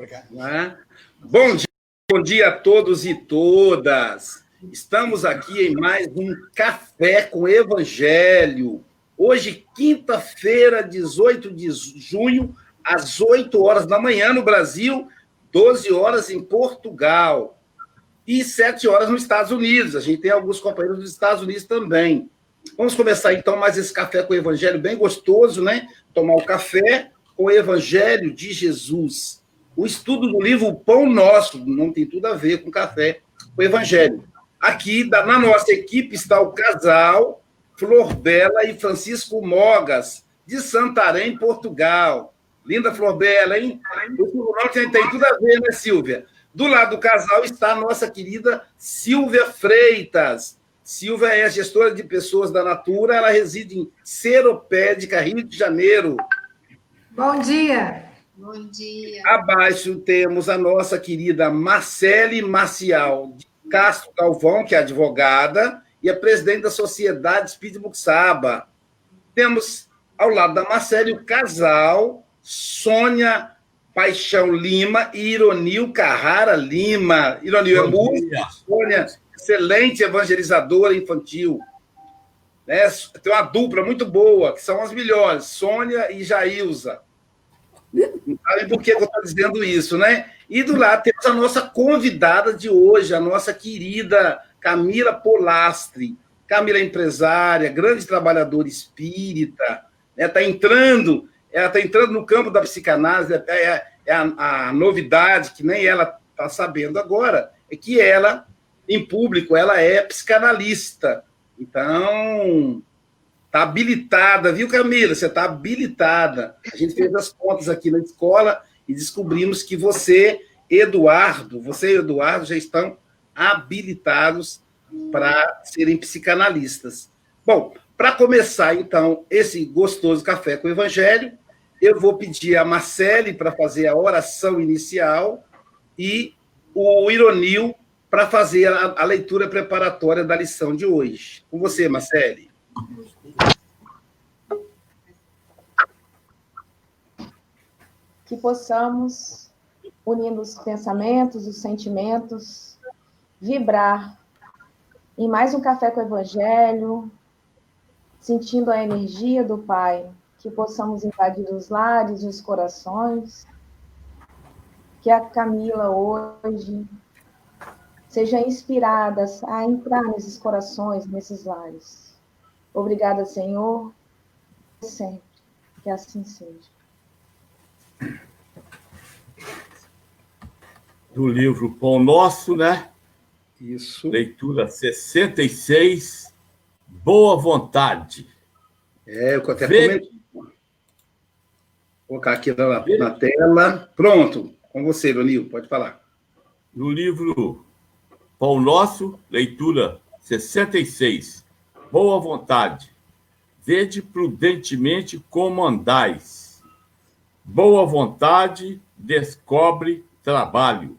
É? Bom dia, bom dia a todos e todas. Estamos aqui em mais um Café com Evangelho. Hoje, quinta-feira, 18 de junho, às 8 horas da manhã no Brasil, 12 horas em Portugal e 7 horas nos Estados Unidos. A gente tem alguns companheiros dos Estados Unidos também. Vamos começar então mais esse café com Evangelho bem gostoso, né? Tomar o café com o Evangelho de Jesus. O estudo do livro Pão Nosso não tem tudo a ver com café, com o Evangelho. Aqui na nossa equipe está o casal Flor Bela e Francisco Mogas, de Santarém, Portugal. Linda Flor Bela, hein? O tem, tem tudo a ver, né, Silvia? Do lado do casal está a nossa querida Silvia Freitas. Silvia é gestora de pessoas da Natura, ela reside em Seropédica, Rio de Janeiro. Bom dia. Bom dia. Abaixo temos a nossa querida Marcele Marcial de Castro Galvão, que é advogada e é presidente da Sociedade Espírita Muxaba. Temos ao lado da Marcele o casal Sônia Paixão Lima e Ironil Carrara Lima. Ironil é música, Sônia, excelente evangelizadora infantil. Né? Tem uma dupla muito boa, que são as melhores, Sônia e Jailza. Não sabem por que eu estou dizendo isso, né? E do lado temos a nossa convidada de hoje, a nossa querida Camila Polastri. Camila é empresária, grande trabalhadora espírita, está né? Tá entrando, ela está entrando no campo da psicanálise, é, é, é a, a, novidade que nem ela está sabendo agora, é que ela, em público, ela é psicanalista. Então, Está habilitada, viu, Camila? Você está habilitada. A gente fez as contas aqui na escola e descobrimos que você, Eduardo, você e Eduardo já estão habilitados para serem psicanalistas. Bom, para começar, então, esse gostoso café com o Evangelho, eu vou pedir a Marcele para fazer a oração inicial e o Ironil para fazer a, a leitura preparatória da lição de hoje. Com você, Marcele. Que possamos, unindo os pensamentos, os sentimentos, vibrar em mais um café com o Evangelho, sentindo a energia do Pai, que possamos invadir os lares e os corações, que a Camila hoje seja inspirada a entrar nesses corações, nesses lares. Obrigada, Senhor, sempre, que assim seja. Do livro Pão Nosso, né? Isso. Leitura 66, Boa Vontade. É, eu até Vê... Vou colocar aqui na, na tela. Pronto, com você, Lonil, pode falar. No livro Pão Nosso, leitura 66, Boa Vontade. Vede prudentemente como andais Boa vontade descobre trabalho.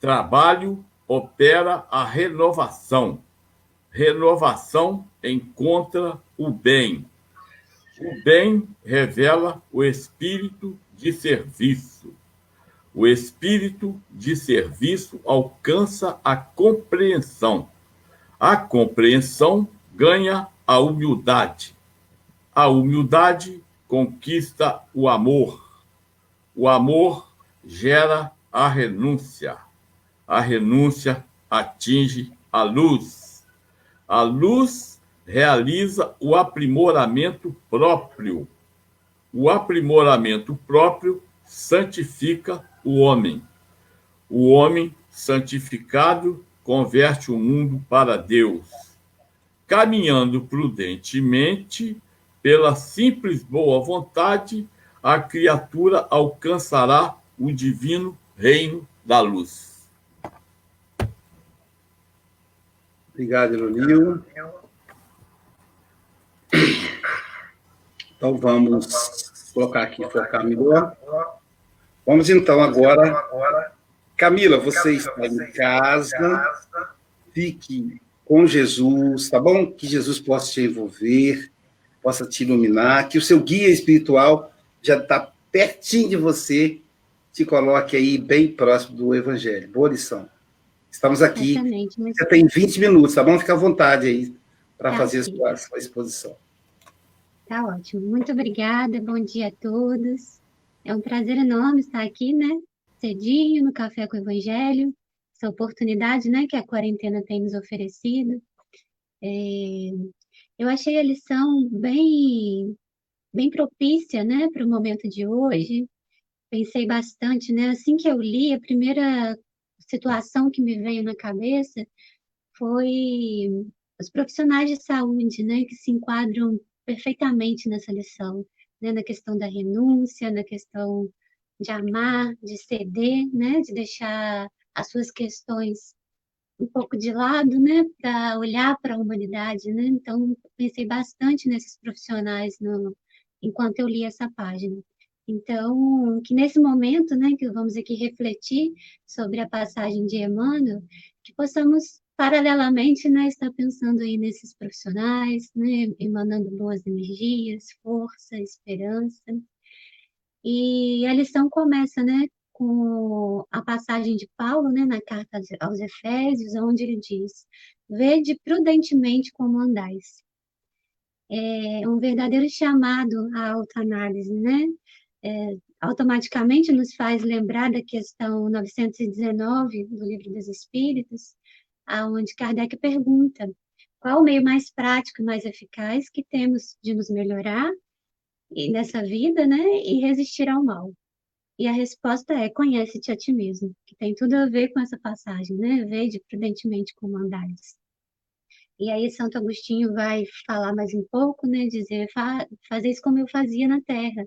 Trabalho opera a renovação. Renovação encontra o bem. O bem revela o espírito de serviço. O espírito de serviço alcança a compreensão. A compreensão ganha a humildade. A humildade conquista o amor o amor gera a renúncia. A renúncia atinge a luz. A luz realiza o aprimoramento próprio. O aprimoramento próprio santifica o homem. O homem santificado converte o mundo para Deus. Caminhando prudentemente pela simples boa vontade a criatura alcançará o divino reino da luz. Obrigado, Elonil. Então vamos colocar aqui, focar melhor. Vamos então agora. Camila, você está em casa. Fique com Jesus, tá bom? Que Jesus possa te envolver, possa te iluminar, que o seu guia espiritual já está pertinho de você, te coloque aí bem próximo do Evangelho. Boa lição. Estamos aqui. Mas... Você tem 20 minutos, tá bom? Fica à vontade aí para tá fazer a sua exposição. Tá ótimo. Muito obrigada. Bom dia a todos. É um prazer enorme estar aqui, né? Cedinho, no Café com o Evangelho. Essa oportunidade, né, que a quarentena tem nos oferecido. É... Eu achei a lição bem, bem propícia, né, para o momento de hoje. Pensei bastante, né? Assim que eu li, a primeira situação que me veio na cabeça foi os profissionais de saúde, né, que se enquadram perfeitamente nessa lição, né, na questão da renúncia, na questão de amar, de ceder, né, de deixar as suas questões um pouco de lado, né, para olhar para a humanidade, né? Então pensei bastante nesses profissionais no, enquanto eu li essa página. Então, que nesse momento, né, que vamos aqui refletir sobre a passagem de Emmanuel, que possamos paralelamente, né, estar pensando aí nesses profissionais, né, emanando boas energias, força, esperança. E a lição começa, né, com a passagem de Paulo, né, na carta aos Efésios, onde ele diz: Vede prudentemente como andais. É um verdadeiro chamado à autoanálise, né? é, automaticamente nos faz lembrar da questão 919 do Livro dos Espíritos, aonde Kardec pergunta qual o meio mais prático e mais eficaz que temos de nos melhorar nessa vida, né, e resistir ao mal. E a resposta é: conhece-te a ti mesmo, que tem tudo a ver com essa passagem, né? Vede prudentemente como andares. E aí Santo Agostinho vai falar mais um pouco, né? Dizer, fa fazer isso como eu fazia na Terra,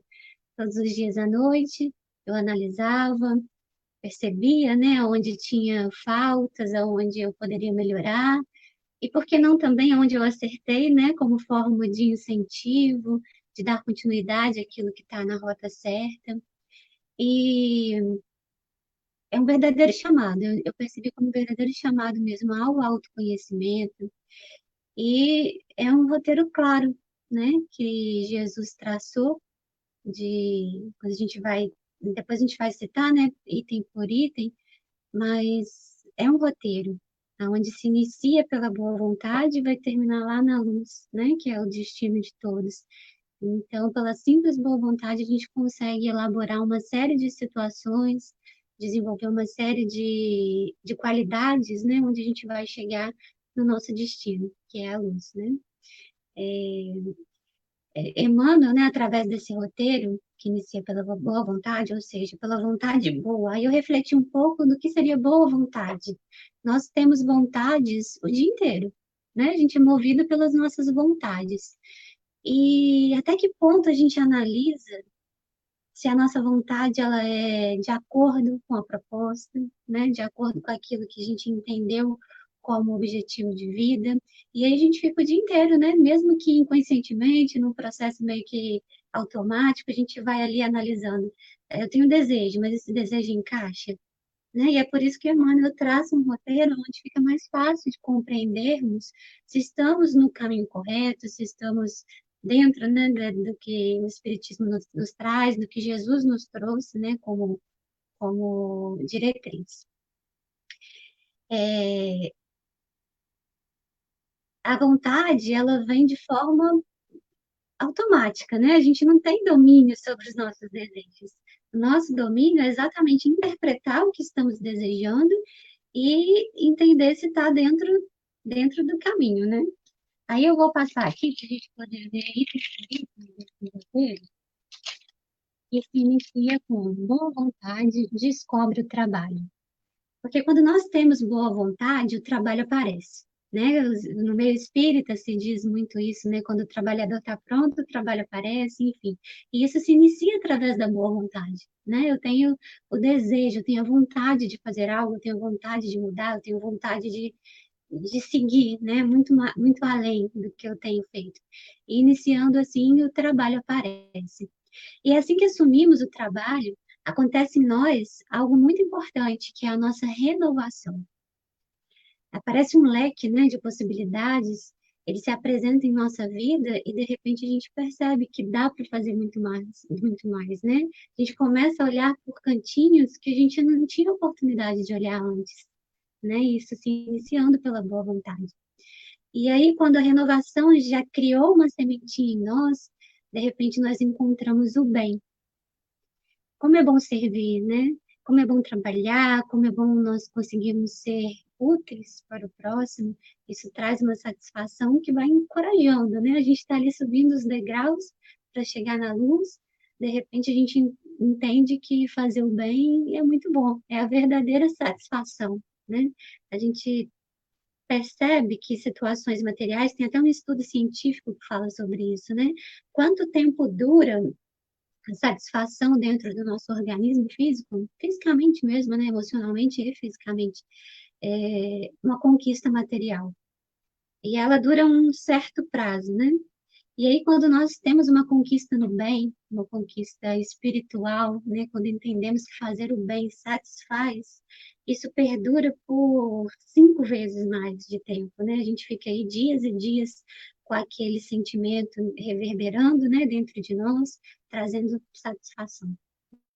todos os dias à noite, eu analisava, percebia, né, onde tinha faltas, onde eu poderia melhorar, e por que não também onde eu acertei, né, como forma de incentivo, de dar continuidade àquilo que está na rota certa. E é um verdadeiro chamado, eu, percebi como um verdadeiro chamado mesmo ao autoconhecimento, e é um roteiro claro, né, que Jesus traçou de quando a gente vai, depois a gente vai citar, né, item por item, mas é um roteiro, onde se inicia pela boa vontade e vai terminar lá na luz, né, que é o destino de todos. Então, pela simples boa vontade, a gente consegue elaborar uma série de situações, desenvolver uma série de, de qualidades, né, onde a gente vai chegar no nosso destino, que é a luz, né. É, é, Emmanuel, né, através desse roteiro, que inicia pela boa vontade, ou seja, pela vontade boa, aí eu refleti um pouco do que seria boa vontade. Nós temos vontades o dia inteiro, né? A gente é movido pelas nossas vontades. E até que ponto a gente analisa se a nossa vontade ela é de acordo com a proposta, né? De acordo com aquilo que a gente entendeu como objetivo de vida. E aí a gente fica o dia inteiro, né? Mesmo que inconscientemente, num processo meio que automático, a gente vai ali analisando. É, eu tenho um desejo, mas esse desejo encaixa. Né? E é por isso que Emmanuel traz um roteiro onde fica mais fácil de compreendermos se estamos no caminho correto, se estamos dentro né, do que o Espiritismo nos, nos traz, do que Jesus nos trouxe né, como, como diretriz. É, a vontade, ela vem de forma automática, né? A gente não tem domínio sobre os nossos desejos. O nosso domínio é exatamente interpretar o que estamos desejando e entender se está dentro, dentro do caminho, né? Aí eu vou passar aqui para a gente poder ver aí que se inicia com boa vontade, descobre o trabalho. Porque quando nós temos boa vontade, o trabalho aparece né? No meio espírita se diz muito isso, né? Quando o trabalhador está pronto, o trabalho aparece, enfim. E isso se inicia através da boa vontade, né? Eu tenho o desejo, eu tenho a vontade de fazer algo, eu tenho vontade de mudar, eu tenho vontade de, de seguir, né? Muito, muito além do que eu tenho feito. E iniciando assim, o trabalho aparece. E assim que assumimos o trabalho, acontece em nós algo muito importante, que é a nossa renovação aparece um leque né, de possibilidades ele se apresenta em nossa vida e de repente a gente percebe que dá para fazer muito mais, muito mais, né? A gente começa a olhar por cantinhos que a gente não tinha oportunidade de olhar antes, né? Isso se iniciando pela boa vontade. E aí, quando a renovação já criou uma sementinha em nós, de repente nós encontramos o bem. Como é bom servir, né? Como é bom trabalhar, como é bom nós conseguirmos ser úteis para o próximo, isso traz uma satisfação que vai encorajando, né? A gente está ali subindo os degraus para chegar na luz, de repente a gente entende que fazer o bem é muito bom, é a verdadeira satisfação, né? A gente percebe que situações materiais, tem até um estudo científico que fala sobre isso, né? Quanto tempo dura a satisfação dentro do nosso organismo físico, fisicamente mesmo, né? Emocionalmente e fisicamente é, uma conquista material. E ela dura um certo prazo, né? E aí, quando nós temos uma conquista no bem, uma conquista espiritual, né? Quando entendemos que fazer o bem satisfaz, isso perdura por cinco vezes mais de tempo, né? A gente fica aí dias e dias com aquele sentimento reverberando, né, dentro de nós, trazendo satisfação.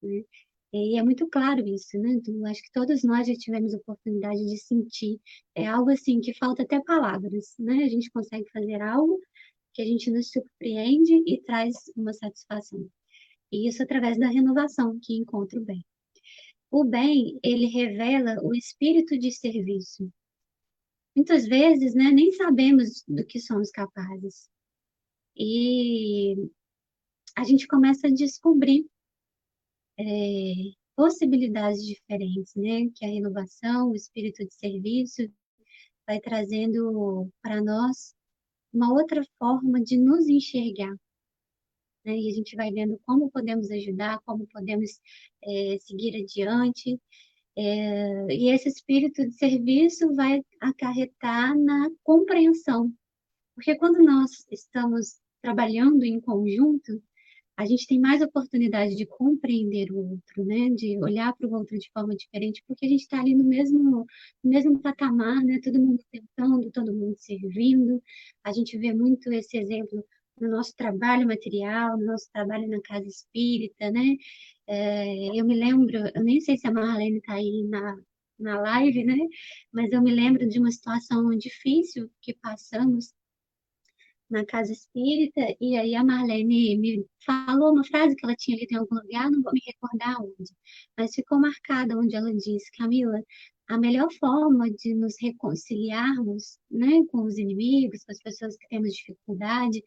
Né? E é muito claro isso, né? Então, acho que todos nós já tivemos oportunidade de sentir. É algo assim que falta até palavras, né? A gente consegue fazer algo que a gente nos surpreende e traz uma satisfação. E isso através da renovação que encontra o bem. O bem, ele revela o espírito de serviço. Muitas vezes, né, nem sabemos do que somos capazes. E a gente começa a descobrir é, possibilidades diferentes, né? Que a renovação, o espírito de serviço vai trazendo para nós uma outra forma de nos enxergar. Né? E a gente vai vendo como podemos ajudar, como podemos é, seguir adiante. É, e esse espírito de serviço vai acarretar na compreensão. Porque quando nós estamos trabalhando em conjunto, a gente tem mais oportunidade de compreender o outro, né? De olhar para o outro de forma diferente, porque a gente está ali no mesmo, no mesmo patamar, né? Todo mundo tentando, todo mundo servindo. A gente vê muito esse exemplo no nosso trabalho material, no nosso trabalho na casa espírita, né? É, eu me lembro, eu nem sei se a Marlene está aí na, na live, né? Mas eu me lembro de uma situação difícil que passamos na casa espírita, e aí a Marlene me falou uma frase que ela tinha lido em algum lugar, não vou me recordar onde, mas ficou marcada onde ela disse, Camila, a melhor forma de nos reconciliarmos né, com os inimigos, com as pessoas que temos dificuldade,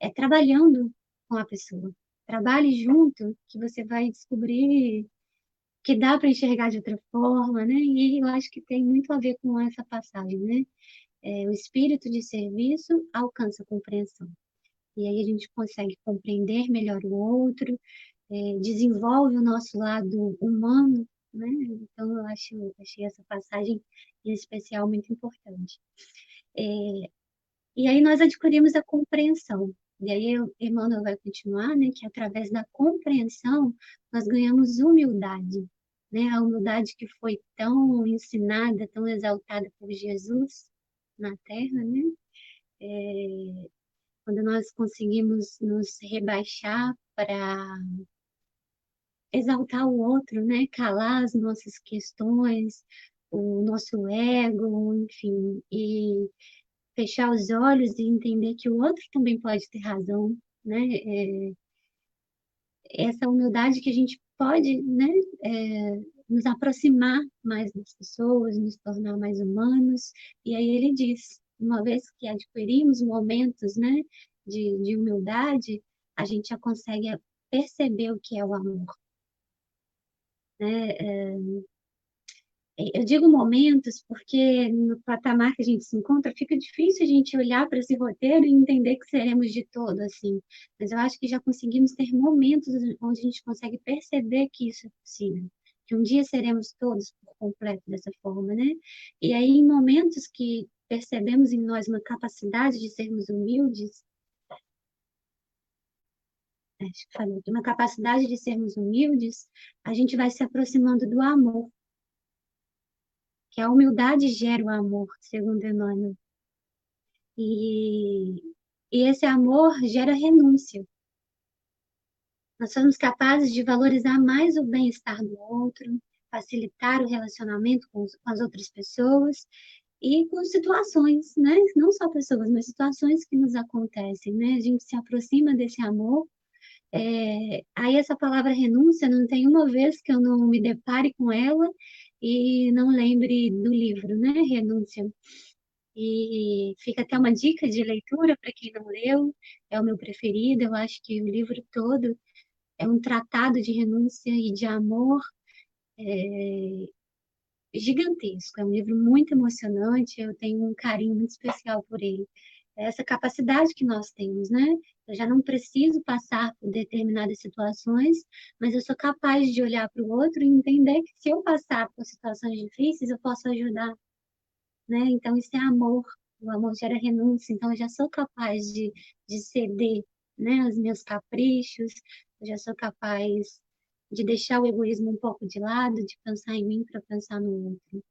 é trabalhando com a pessoa. Trabalhe junto, que você vai descobrir que dá para enxergar de outra forma, né? E eu acho que tem muito a ver com essa passagem, né? É, o espírito de serviço alcança a compreensão. E aí a gente consegue compreender melhor o outro, é, desenvolve o nosso lado humano, né? Então eu acho, achei essa passagem em especial muito importante. É, e aí nós adquirimos a compreensão. E aí Emmanuel vai continuar, né? Que através da compreensão nós ganhamos humildade, né? A humildade que foi tão ensinada, tão exaltada por Jesus, na Terra, né? É, quando nós conseguimos nos rebaixar para exaltar o outro, né? Calar as nossas questões, o nosso ego, enfim, e fechar os olhos e entender que o outro também pode ter razão, né? É, essa humildade que a gente pode, né? É, nos aproximar mais das pessoas, nos tornar mais humanos. E aí ele diz, uma vez que adquirimos momentos né, de, de humildade, a gente já consegue perceber o que é o amor. Né? É, eu digo momentos porque no patamar que a gente se encontra fica difícil a gente olhar para esse roteiro e entender que seremos de todo assim. Mas eu acho que já conseguimos ter momentos onde a gente consegue perceber que isso é possível que um dia seremos todos por completo dessa forma, né? E aí, em momentos que percebemos em nós uma capacidade de sermos humildes, acho que falei, uma capacidade de sermos humildes, a gente vai se aproximando do amor. Que a humildade gera o amor, segundo Emmanuel. E, e esse amor gera renúncia. Nós somos capazes de valorizar mais o bem-estar do outro, facilitar o relacionamento com, com as outras pessoas e com situações, né? Não só pessoas, mas situações que nos acontecem, né? A gente se aproxima desse amor. É, aí essa palavra renúncia não tem uma vez que eu não me depare com ela e não lembre do livro, né? Renúncia. E fica até uma dica de leitura para quem não leu, é o meu preferido. Eu acho que o livro todo é um tratado de renúncia e de amor é, gigantesco. É um livro muito emocionante, eu tenho um carinho muito especial por ele. É essa capacidade que nós temos, né? Eu já não preciso passar por determinadas situações, mas eu sou capaz de olhar para o outro e entender que se eu passar por situações difíceis, eu posso ajudar, né? Então, isso é amor. O amor gera renúncia, então eu já sou capaz de, de ceder, né, aos meus caprichos, já sou capaz de deixar o egoísmo um pouco de lado, de pensar em mim para pensar no outro.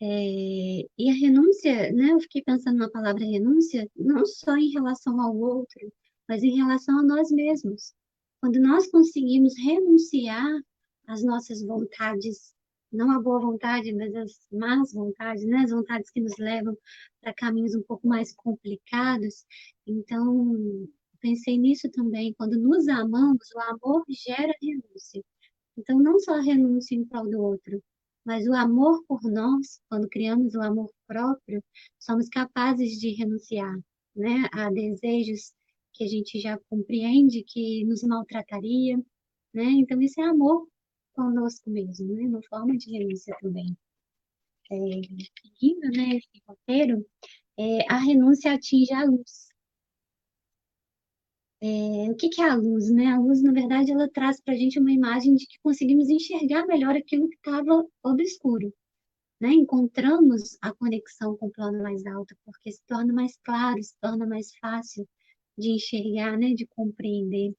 É, e a renúncia, né, eu fiquei pensando na palavra renúncia, não só em relação ao outro, mas em relação a nós mesmos. Quando nós conseguimos renunciar às nossas vontades, não a boa vontade, mas as más vontades, né, as vontades que nos levam para caminhos um pouco mais complicados, então pensei nisso também. Quando nos amamos, o amor gera renúncia. Então, não só renúncia em prol do outro, mas o amor por nós, quando criamos o amor próprio, somos capazes de renunciar né, a desejos que a gente já compreende que nos maltrataria. Né? Então, isso é amor conosco mesmo, né? uma forma de renúncia também. É, seguindo né, esse roteiro, é, a renúncia atinge a luz. É, o que, que é a luz? Né? A luz, na verdade, ela traz para a gente uma imagem de que conseguimos enxergar melhor aquilo que estava obscuro. Né? Encontramos a conexão com o plano mais alto, porque se torna mais claro, se torna mais fácil de enxergar, né? de compreender.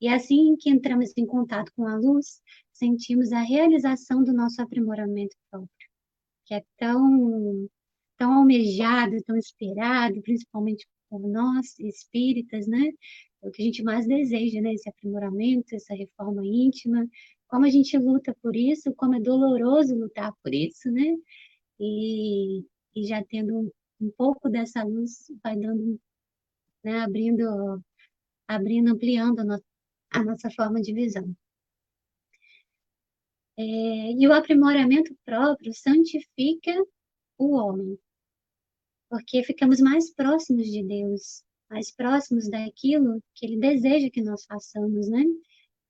E assim que entramos em contato com a luz, sentimos a realização do nosso aprimoramento próprio, que é tão, tão almejado, tão esperado, principalmente por nós, espíritas, né? É o que a gente mais deseja, né? Esse aprimoramento, essa reforma íntima, como a gente luta por isso, como é doloroso lutar por isso, né? E, e já tendo um, pouco dessa luz, vai dando, né? Abrindo, abrindo, ampliando a, no, a nossa forma de visão. É, e o aprimoramento próprio santifica o homem, porque ficamos mais próximos de Deus, mais próximos daquilo que Ele deseja que nós façamos, né?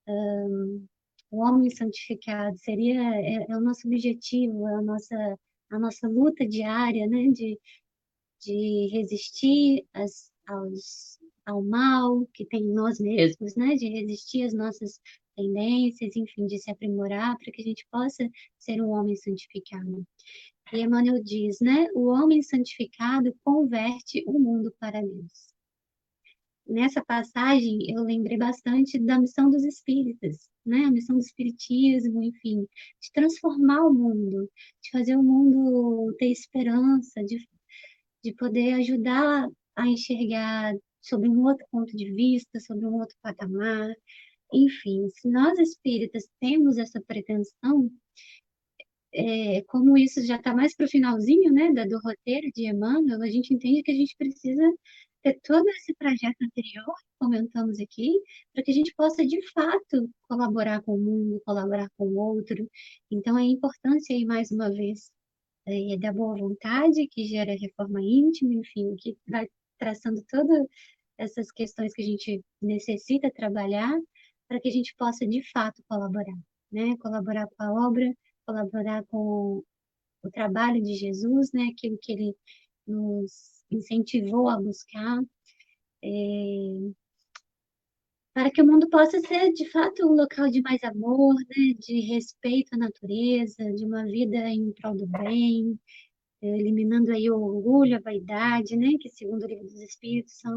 Um, o homem santificado seria é, é, o nosso objetivo, é a nossa a nossa luta diária, né? De, de resistir às, aos, ao mal que tem em nós mesmos, né? De resistir às nossas tendências, enfim, de se aprimorar para que a gente possa ser um homem santificado. E Emmanuel diz, né? O homem santificado converte o mundo para Deus nessa passagem eu lembrei bastante da missão dos espíritas, né? A missão do espiritismo, enfim, de transformar o mundo, de fazer o mundo ter esperança, de, de poder ajudar a enxergar sobre um outro ponto de vista, sobre um outro patamar. Enfim, se nós espíritas temos essa pretensão, é, como isso já está mais para o finalzinho né, do roteiro de Emmanuel, a gente entende que a gente precisa ter todo esse trajeto anterior que comentamos aqui, para que a gente possa, de fato, colaborar com o mundo, colaborar com o outro. Então, a importância aí, mais uma vez, é, da boa vontade, que gera reforma íntima, enfim, que vai traçando todas essas questões que a gente necessita trabalhar para que a gente possa, de fato, colaborar, né? Colaborar com a obra, colaborar com o trabalho de Jesus, né? Aquilo que ele nos incentivou a buscar, é, para que o mundo possa ser, de fato, um local de mais amor, né, de respeito à natureza, de uma vida em prol do bem, é, eliminando aí o orgulho, a vaidade, né, que segundo o livro dos Espíritos são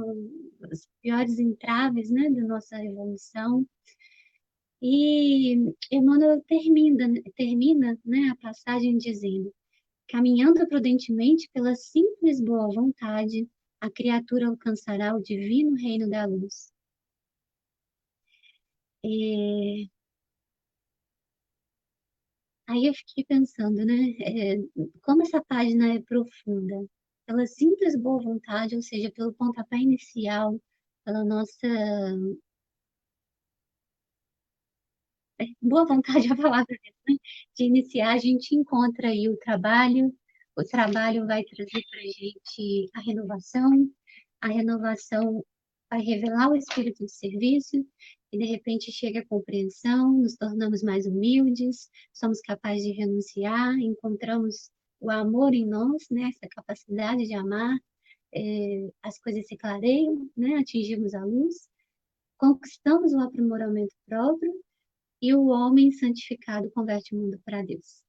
os piores entraves, né, da nossa evolução. E Emmanuel termina, termina né, a passagem dizendo: caminhando prudentemente pela simples boa vontade, a criatura alcançará o divino reino da luz. É... Aí eu fiquei pensando, né? É, como essa página é profunda. Pela simples boa vontade, ou seja, pelo pontapé inicial, pela nossa boa vontade a palavra né? de iniciar, a gente encontra aí o trabalho, o trabalho vai trazer para a gente a renovação, a renovação vai revelar o espírito de serviço e de repente chega a compreensão, nos tornamos mais humildes, somos capazes de renunciar, encontramos o amor em nós, né? essa capacidade de amar, é, as coisas se clareiam, né? atingimos a luz, conquistamos o aprimoramento próprio e o homem santificado converte o mundo para Deus.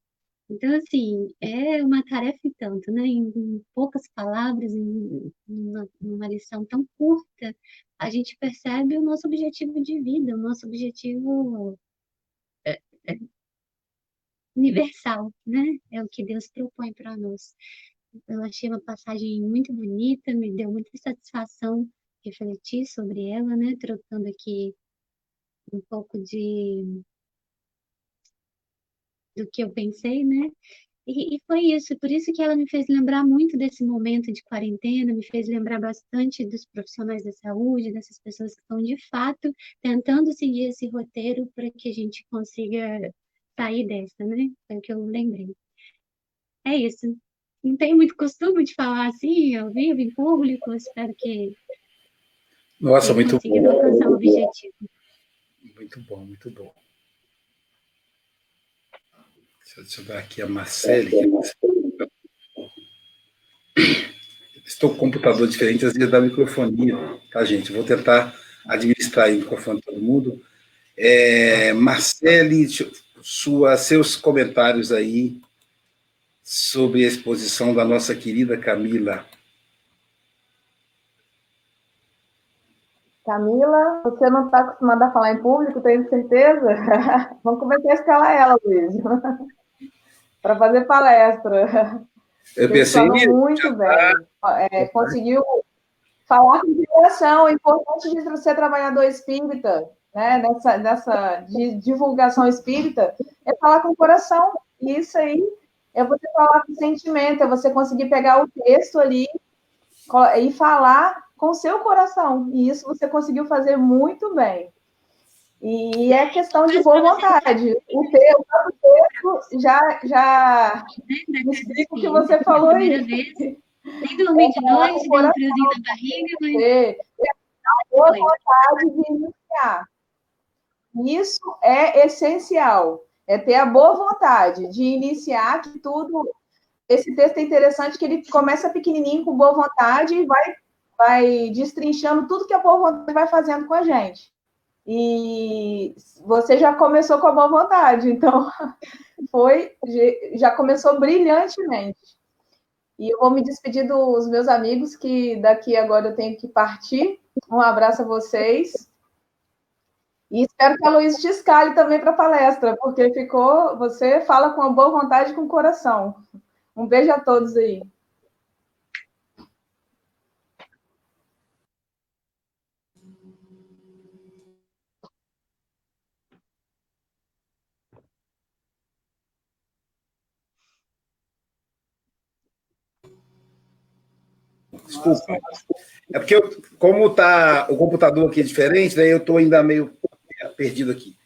Então, assim, é uma tarefa e tanto, né? Em, poucas palavras, em uma, uma, lição tão curta, a gente percebe o nosso objetivo de vida, o nosso objetivo é, é, universal, né? É o que Deus propõe para nós. Eu achei uma passagem muito bonita, me deu muita satisfação refletir sobre ela, né? Trocando aqui um pouco de do que eu pensei, né? E, e, foi isso, por isso que ela me fez lembrar muito desse momento de quarentena, me fez lembrar bastante dos profissionais da saúde, dessas pessoas que estão de fato tentando seguir esse roteiro para que a gente consiga sair dessa, né? Foi o que eu lembrei. É isso. Não tenho muito costume de falar assim, ao vivo, em público, espero que. Nossa, muito bom. alcançar o objetivo. Muito bom, muito bom. Deixa eu ver aqui a Marcele. Estou com computador diferente, às vezes da microfonia, tá, gente? Vou tentar administrar o microfone de todo mundo. É, Marcele, sua, seus comentários aí sobre a exposição da nossa querida Camila. Camila, você não está acostumada a falar em público, tenho certeza? Vamos começar a escalar ela, Luiz para fazer palestra. Eu pensei nisso. Muito bem. É, conseguiu falar com divulgação. É importante de você trabalhador espírita, né? Nessa, nessa de divulgação espírita, é falar com o coração. E isso aí é você falar com sentimento, é você conseguir pegar o texto ali e falar com seu coração. E isso você conseguiu fazer muito bem. E é questão de boa vontade. O teu, texto já, já me explica o que você falou aí. Nem dormir de noite, deu um friozinho na barriga, mas... A boa vontade de iniciar. Isso é essencial. É ter a boa vontade de iniciar que tudo... Esse texto é interessante que ele começa pequenininho com boa vontade e vai, vai destrinchando tudo que a boa vontade vai fazendo com a gente. E você já começou com a boa vontade, então foi, já começou brilhantemente. E eu vou me despedir dos meus amigos, que daqui agora eu tenho que partir. Um abraço a vocês. E espero que a Luiz te escale também para a palestra, porque ficou. Você fala com a boa vontade e com o coração. Um beijo a todos aí. Desculpa. É porque, eu, como tá, o computador aqui é diferente, daí eu estou ainda meio perdido aqui.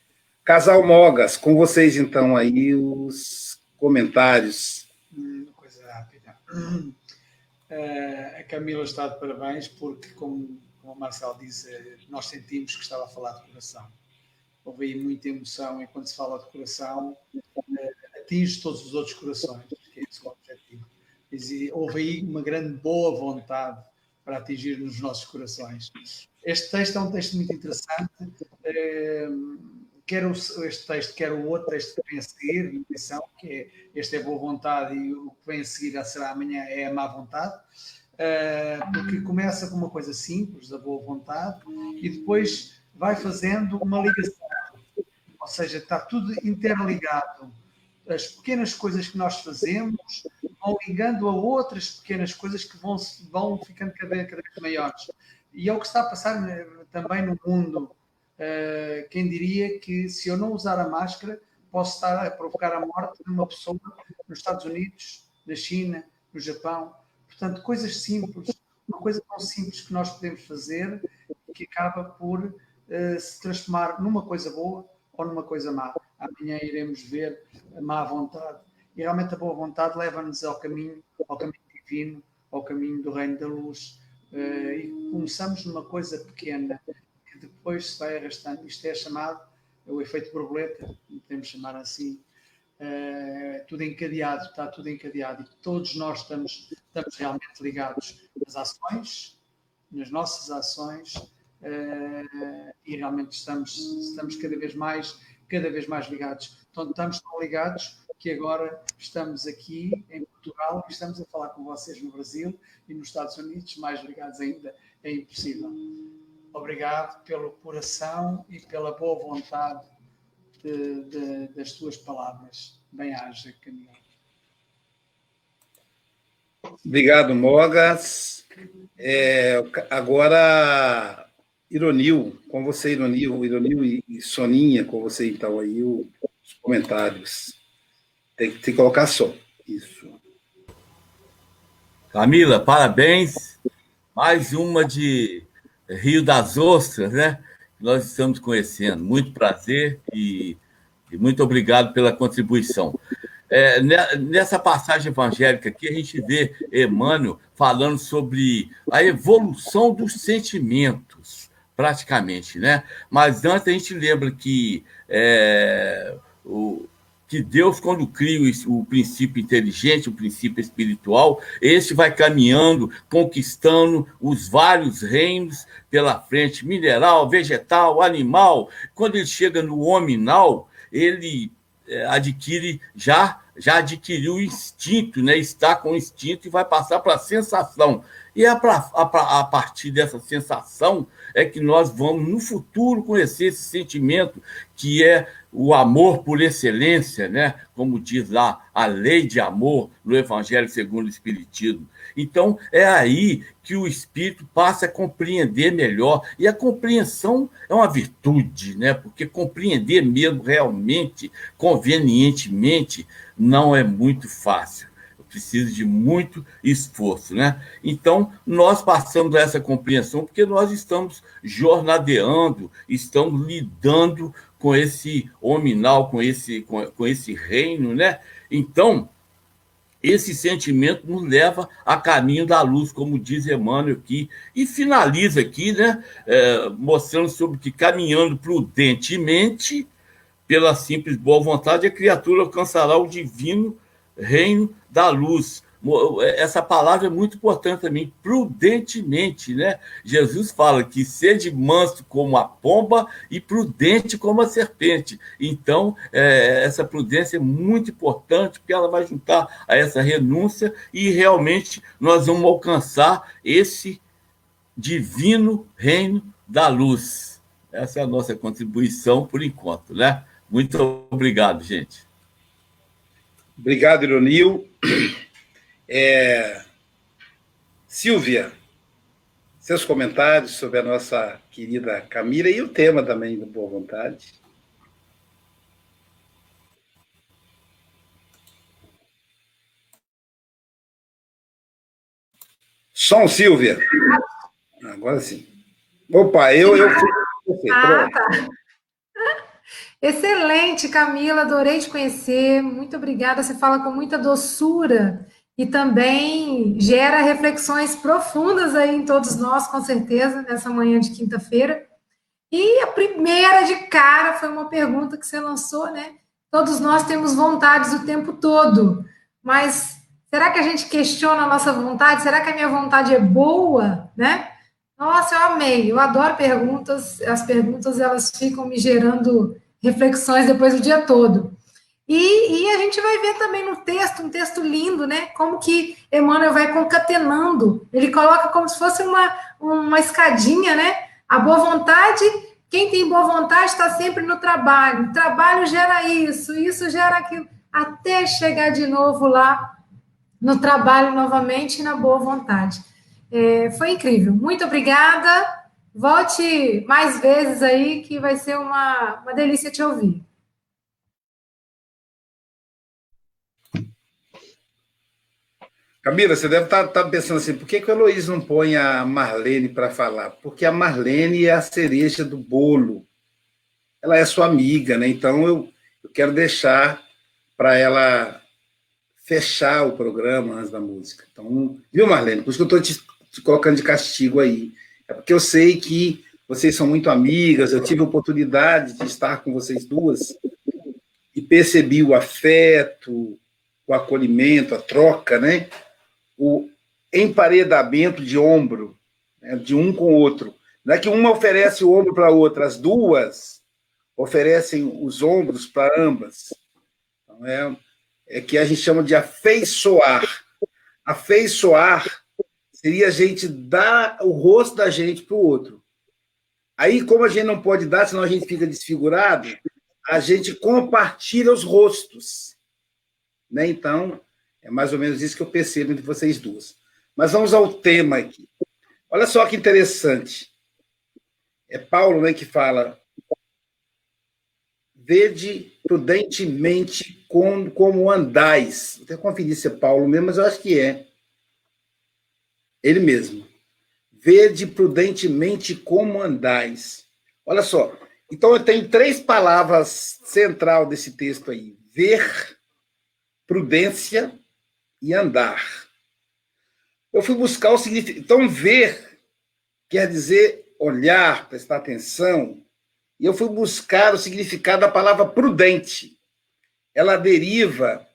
Casal Mogas, com vocês então aí os comentários. Coisa rápida. Uh, a Camila está de parabéns porque, como, como o Marcelo disse, nós sentimos que estava a falar de coração. Houve aí muita emoção e quando se fala de coração, uh, atinge todos os outros corações, que é esse o objetivo houve aí uma grande boa vontade para atingir nos nossos corações. Este texto é um texto muito interessante, eh, quer este texto, quer o outro texto que vem a seguir, atenção, que é, este é boa vontade e o que vem a seguir será amanhã é a má vontade, eh, porque começa com uma coisa simples, da boa vontade, e depois vai fazendo uma ligação, ou seja, está tudo interligado. As pequenas coisas que nós fazemos vão ligando a outras pequenas coisas que vão, vão ficando cada, cada vez maiores. E é o que está a passar né, também no mundo. Uh, quem diria que se eu não usar a máscara, posso estar a provocar a morte de uma pessoa nos Estados Unidos, na China, no Japão. Portanto, coisas simples, uma coisa tão simples que nós podemos fazer que acaba por uh, se transformar numa coisa boa ou numa coisa má. Amanhã iremos ver a má vontade. E realmente a boa vontade leva-nos ao caminho, ao caminho divino, ao caminho do reino da luz. Uh, e começamos numa coisa pequena que depois se vai arrastando. Isto é chamado é o efeito borboleta, podemos chamar assim. Uh, tudo encadeado, está tudo encadeado e todos nós estamos, estamos realmente ligados nas ações, nas nossas ações uh, e realmente estamos, estamos cada vez mais cada vez mais ligados. Então estamos tão ligados que agora estamos aqui em Portugal e estamos a falar com vocês no Brasil e nos Estados Unidos, mais ligados ainda, é impossível. Obrigado pelo coração e pela boa vontade de, de, das tuas palavras. Bem-haja, Camila. Obrigado, Mogas. É, agora, Ironil, com você, Ironil, Ironil e Soninha, com você, então, aí, os comentários. Tem, que colocar só. Isso. Camila, parabéns. Mais uma de Rio das Ostras, né? Nós estamos conhecendo. Muito prazer e, e muito obrigado pela contribuição. É, nessa passagem evangélica aqui, a gente vê Emmanuel falando sobre a evolução dos sentimentos, praticamente, né? Mas antes a gente lembra que é, o, que Deus, quando cria o, princípio inteligente, o princípio espiritual, este vai caminhando, conquistando os vários reinos pela frente, mineral, vegetal, animal. Quando ele chega no hominal, ele é, adquire já já adquiriu o instinto, né? está com o instinto e vai passar para a sensação. E é pra, a, a partir dessa sensação é que nós vamos, no futuro, conhecer esse sentimento que é o amor por excelência, né? como diz lá a lei de amor no Evangelho segundo o Espiritismo. Então, é aí que o espírito passa a compreender melhor. E a compreensão é uma virtude, né? porque compreender mesmo realmente, convenientemente, não é muito fácil precisa de muito esforço, né? Então, nós passamos essa compreensão porque nós estamos jornadeando, estamos lidando com esse hominal, com esse, com, com esse reino, né? Então, esse sentimento nos leva a caminho da luz, como diz Emmanuel aqui, e finaliza aqui, né, é, mostrando sobre que caminhando prudentemente, pela simples boa vontade, a criatura alcançará o divino reino da luz, essa palavra é muito importante também, prudentemente, né? Jesus fala que sede manso como a pomba e prudente como a serpente. Então, é, essa prudência é muito importante, porque ela vai juntar a essa renúncia e realmente nós vamos alcançar esse divino reino da luz. Essa é a nossa contribuição por enquanto, né? Muito obrigado, gente. Obrigado, Ironil. É... Silvia, seus comentários sobre a nossa querida Camila e o tema também do Boa Vontade. Som, Silvia. Agora sim. Opa, eu, eu fui. Ah, tá. Excelente, Camila, adorei te conhecer. Muito obrigada. Você fala com muita doçura e também gera reflexões profundas aí em todos nós, com certeza, nessa manhã de quinta-feira. E a primeira de cara foi uma pergunta que você lançou, né? Todos nós temos vontades o tempo todo, mas será que a gente questiona a nossa vontade? Será que a minha vontade é boa, né? Nossa, eu amei, eu adoro perguntas, as perguntas elas ficam me gerando reflexões depois o dia todo. E, e, a gente vai ver também no texto, um texto lindo, né? Como que Emmanuel vai concatenando. Ele coloca como se fosse uma, uma escadinha, né? A boa vontade, quem tem boa vontade está sempre no trabalho. O trabalho gera isso, isso gera aquilo, até chegar de novo lá no trabalho novamente na boa vontade. É, foi incrível. Muito obrigada. Volte mais vezes aí, que vai ser uma, uma delícia te ouvir. Camila, você deve estar, tá, tá pensando assim, por que, que o Heloísa não põe a Marlene para falar? Porque a Marlene é a cereja do bolo. Ela é sua amiga, né? Então eu, eu quero deixar para ela fechar o programa antes da música. Então, viu, Marlene? Por isso que eu estou te, te, colocando de castigo aí. É porque eu sei que vocês são muito amigas, eu tive a oportunidade de estar com vocês duas e percebi o afeto, o acolhimento, a troca, né? o emparedamento de ombro, né, de um com o outro. Não é que uma oferece o ombro para a outra, as duas oferecem os ombros para ambas. Então, é, é que a gente chama de afeiçoar. Afeiçoar seria a gente dar o rosto da gente para o outro. Aí, como a gente não pode dar, senão a gente fica desfigurado, a gente compartilha os rostos. Né? Então, é mais ou menos isso que eu percebo entre vocês duas. Mas vamos ao tema aqui. Olha só que interessante. É Paulo né, que fala: Vede prudentemente como, como andais. Vou até conferir se é Paulo mesmo, mas eu acho que é. Ele mesmo. Vede prudentemente como andais. Olha só. Então, tem três palavras central desse texto aí: ver, prudência e andar. Eu fui buscar o significado. Então, ver quer dizer olhar, prestar atenção. E eu fui buscar o significado da palavra prudente. Ela deriva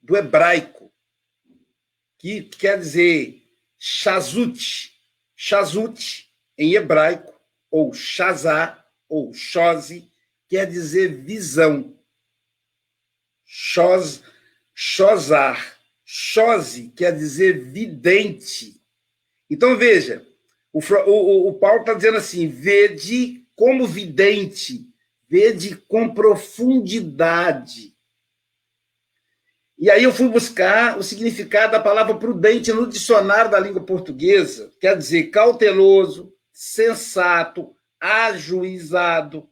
do hebraico, que quer dizer chazut. Chazut, em hebraico, ou chazá, ou chose, quer dizer visão. Chos, chosar Chose quer dizer vidente. Então, veja, o, o, o Paulo está dizendo assim: vede como vidente, vede com profundidade. E aí eu fui buscar o significado da palavra prudente no dicionário da língua portuguesa, quer dizer cauteloso, sensato, ajuizado,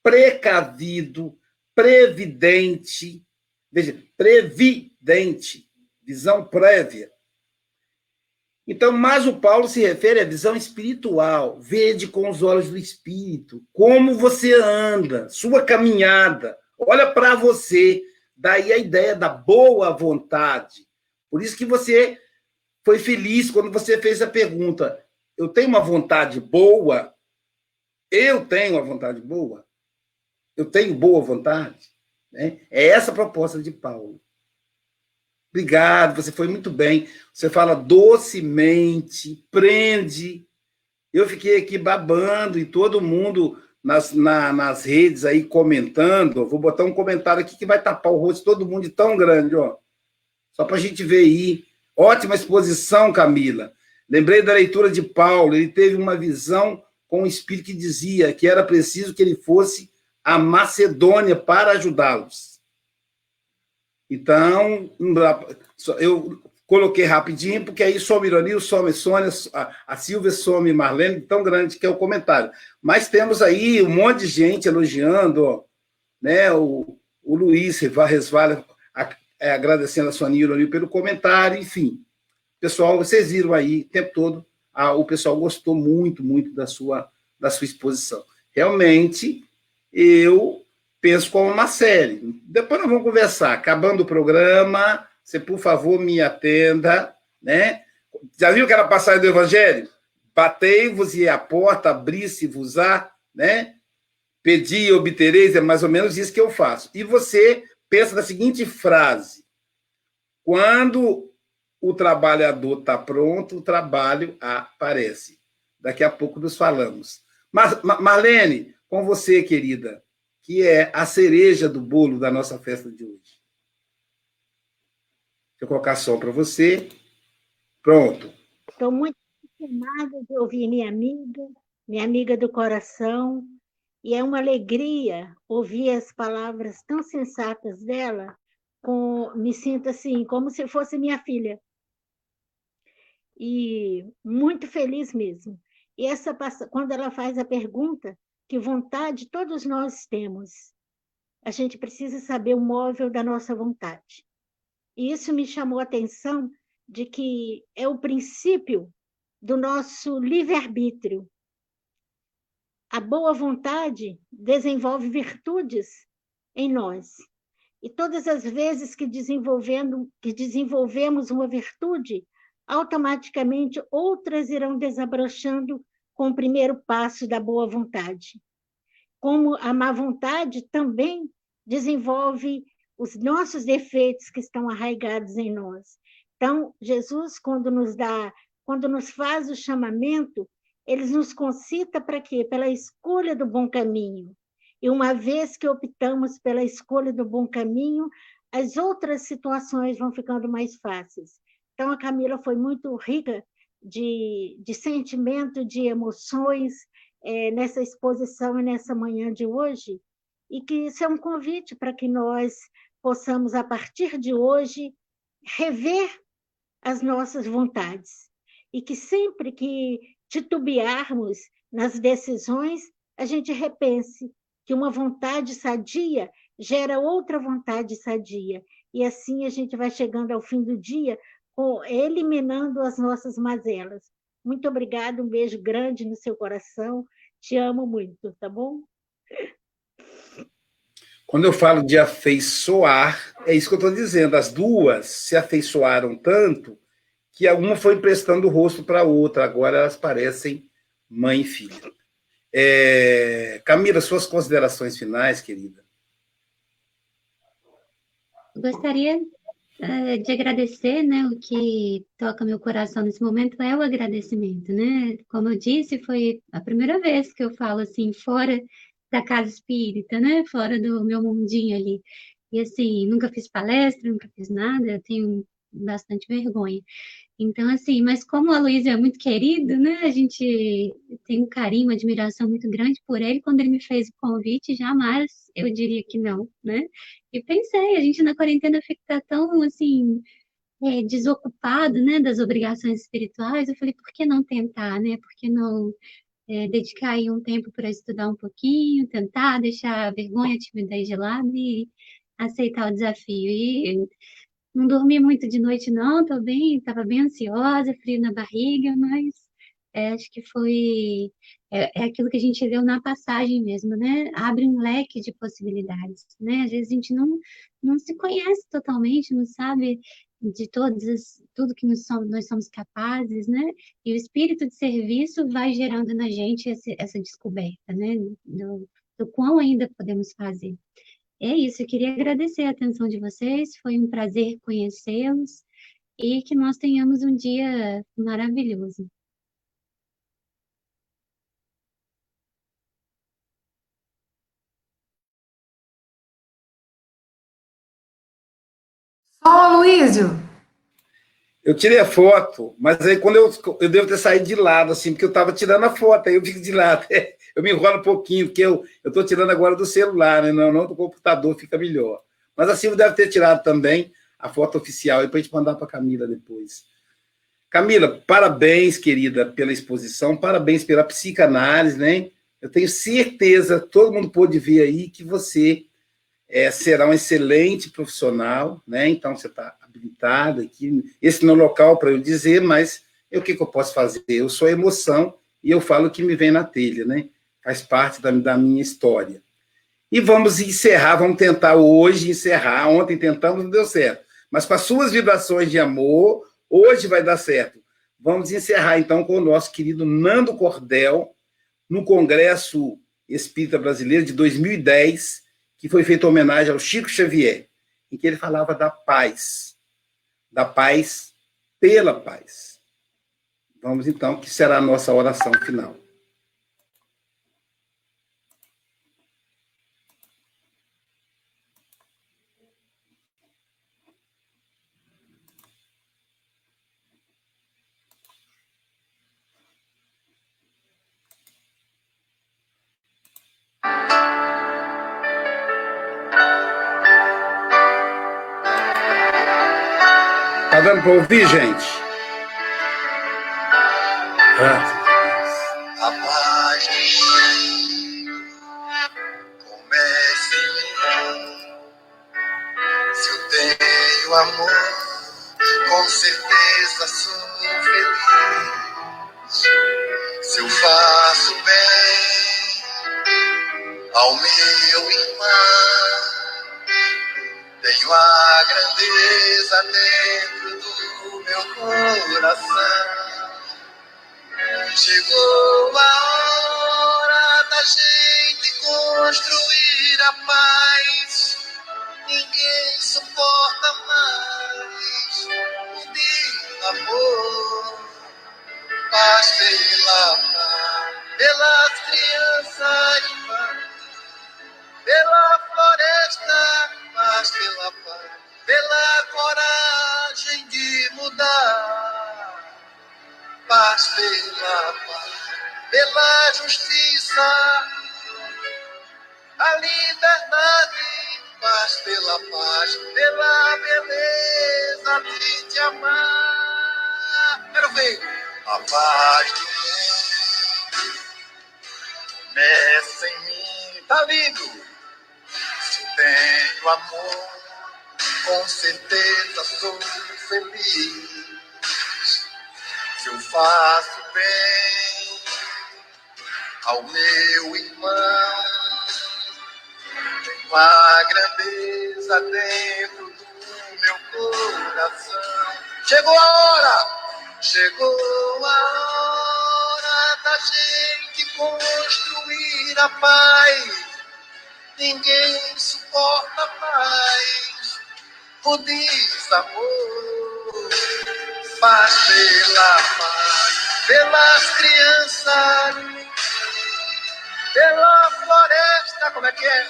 precavido, previdente, veja, previdente, visão prévia. Então, mas o Paulo se refere à visão espiritual. Vede com os olhos do espírito como você anda, sua caminhada. Olha para você. Daí a ideia da boa vontade. Por isso que você foi feliz quando você fez a pergunta: eu tenho uma vontade boa? Eu tenho uma vontade boa? Eu tenho boa vontade? Né? É essa a proposta de Paulo. Obrigado, você foi muito bem. Você fala docemente, prende. Eu fiquei aqui babando e todo mundo nas, na, nas redes aí comentando. Vou botar um comentário aqui que vai tapar o rosto de todo mundo de tão grande, ó. Só para a gente ver aí. Ótima exposição, Camila. Lembrei da leitura de Paulo. Ele teve uma visão com o Espírito que dizia que era preciso que ele fosse a Macedônia para ajudá-los. Então, eu coloquei rapidinho, porque aí some Ironil, some Sônia, a Silvia some Marlene, tão grande que é o comentário. Mas temos aí um monte de gente elogiando, né? O, o Luiz Resvala é, agradecendo a Sonia Ironil pelo comentário, enfim. Pessoal, vocês viram aí o tempo todo, a, o pessoal gostou muito, muito da sua, da sua exposição. Realmente, eu penso como uma série. Depois nós vamos conversar. Acabando o programa, você, por favor, me atenda, né? Já viu aquela passagem do Evangelho? Batei-vos e a porta abri-se-vos-á, né? Pedi e obtereis, é mais ou menos isso que eu faço. E você pensa na seguinte frase: quando o trabalhador está pronto, o trabalho aparece. Daqui a pouco nos falamos. Marlene, com você, querida que é a cereja do bolo da nossa festa de hoje. Deixa eu colocar som para você. Pronto. Estou muito emocionada de ouvir minha amiga, minha amiga do coração, e é uma alegria ouvir as palavras tão sensatas dela, com, me sinto assim, como se fosse minha filha. E muito feliz mesmo. E essa quando ela faz a pergunta, que vontade todos nós temos, a gente precisa saber o móvel da nossa vontade. E isso me chamou a atenção de que é o princípio do nosso livre-arbítrio. A boa vontade desenvolve virtudes em nós. E todas as vezes que, desenvolvendo, que desenvolvemos uma virtude, automaticamente outras irão desabrochando com o primeiro passo da boa vontade. Como a má vontade também desenvolve os nossos defeitos que estão arraigados em nós. Então, Jesus, quando nos dá, quando nos faz o chamamento, ele nos concita para quê? Pela escolha do bom caminho. E uma vez que optamos pela escolha do bom caminho, as outras situações vão ficando mais fáceis. Então, a Camila foi muito rica de, de sentimento, de emoções é, nessa exposição e nessa manhã de hoje, e que isso é um convite para que nós possamos, a partir de hoje, rever as nossas vontades. E que sempre que titubearmos nas decisões, a gente repense que uma vontade sadia gera outra vontade sadia. E assim a gente vai chegando ao fim do dia eliminando as nossas mazelas. Muito obrigada, um beijo grande no seu coração. Te amo muito, tá bom? Quando eu falo de afeiçoar, é isso que eu estou dizendo. As duas se afeiçoaram tanto que uma foi emprestando o rosto para a outra. Agora elas parecem mãe e filha. É... Camila, suas considerações finais, querida. Gostaria uh, de agradecer, né? O que toca meu coração nesse momento é o agradecimento, né? Como eu disse, foi a primeira vez que eu falo assim, fora da casa espírita, né? Fora do meu mundinho ali. E assim, nunca fiz palestra, nunca fiz nada, tenho bastante vergonha. Então, assim, mas como a Luísa é muito querido, né? A gente tem um carinho, uma admiração muito grande por ele. Quando ele me fez o convite, jamais eu diria que não, né? E pensei, a gente na quarentena fica tão, assim, é, desocupado, né, das obrigações espirituais. Eu falei, por que não tentar, né? Por que não é, dedicar aí um tempo para estudar um pouquinho, tentar deixar a vergonha, a timidez de lado e aceitar o desafio. E não dormi muito de noite, não, estou bem, estava bem ansiosa, frio na barriga, mas é, acho que foi é, é, aquilo que a gente viu na passagem mesmo, né? Abre um leque de possibilidades, né? Às vezes a gente não, não se conhece totalmente, não sabe de todas tudo que nós somos, nós somos capazes, né? E o espírito de serviço vai gerando na gente esse, essa descoberta, né? Do, do quão ainda podemos fazer. É isso, eu queria agradecer a atenção de vocês, foi um prazer conhecê-los e que nós tenhamos um dia maravilhoso. Só, Luísio. Eu tirei a foto, mas aí quando eu, eu devo ter saído de lado, assim, porque eu estava tirando a foto, aí eu fico de lado. Eu me enrolo um pouquinho, porque eu estou tirando agora do celular, né? não, não do computador, fica melhor. Mas a Silvia deve ter tirado também a foto oficial aí para a gente mandar para a Camila depois. Camila, parabéns, querida, pela exposição, parabéns pela psicanálise, né? Eu tenho certeza, todo mundo pôde ver aí, que você é, será um excelente profissional, né? Então, você está habilitado aqui. Esse não é o local para eu dizer, mas o que, que eu posso fazer? Eu sou emoção e eu falo o que me vem na telha, né? Faz parte da, da minha história. E vamos encerrar, vamos tentar hoje encerrar. Ontem tentamos, não deu certo. Mas com as suas vibrações de amor, hoje vai dar certo. Vamos encerrar então com o nosso querido Nando Cordel, no Congresso Espírita Brasileiro de 2010, que foi feita homenagem ao Chico Xavier, em que ele falava da paz, da paz pela paz. Vamos então, que será a nossa oração final. Dando ouvir, gente? Ah. Amor, com certeza sou feliz. Se eu faço bem ao meu irmão, tenho a grandeza dentro do meu coração. Chegou a hora da gente construir a paz. Ninguém suporta mais o meu amor. Paz pela paz, pelas crianças, pela floresta, paz pela paz, pela coragem de mudar. Paz pela paz, pela justiça, a liberdade, paz pela paz, pela beleza de te amar. Quero ver. A paz do mundo começa em mim, tá lindo. Tenho amor, com certeza sou feliz se eu faço bem ao meu irmão, tenho a grandeza dentro do meu coração. Chegou a hora, chegou a hora da gente construir a paz. Ninguém suporta mais. O desamor paz pela paz, pelas crianças, pela floresta, como é que é?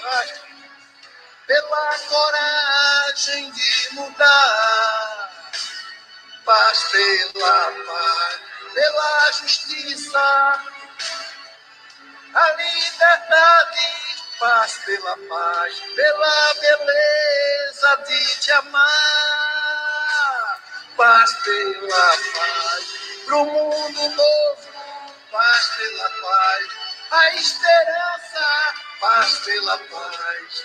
Pela coragem de mudar, paz pela paz, pela justiça, a liberdade, paz pela paz, pela beleza de te amar. Paz pela paz, pro mundo novo, paz pela paz, a esperança, paz pela paz,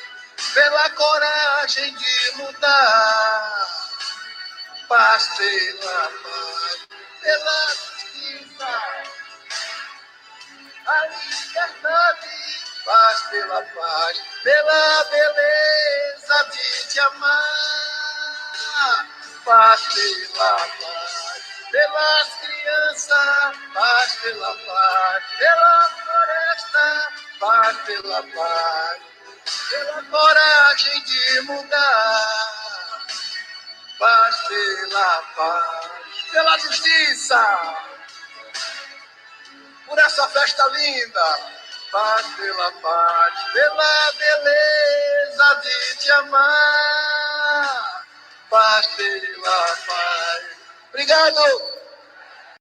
pela coragem de mudar, paz pela paz, pela justiça, a liberdade, paz pela paz, pela beleza de te amar. Paz pela paz, pelas crianças, paz pela paz, pela floresta, paz pela paz, pela coragem de mudar, paz pela paz, pela justiça, por essa festa linda, paz pela paz, pela beleza de te amar paz pela paz. Obrigado!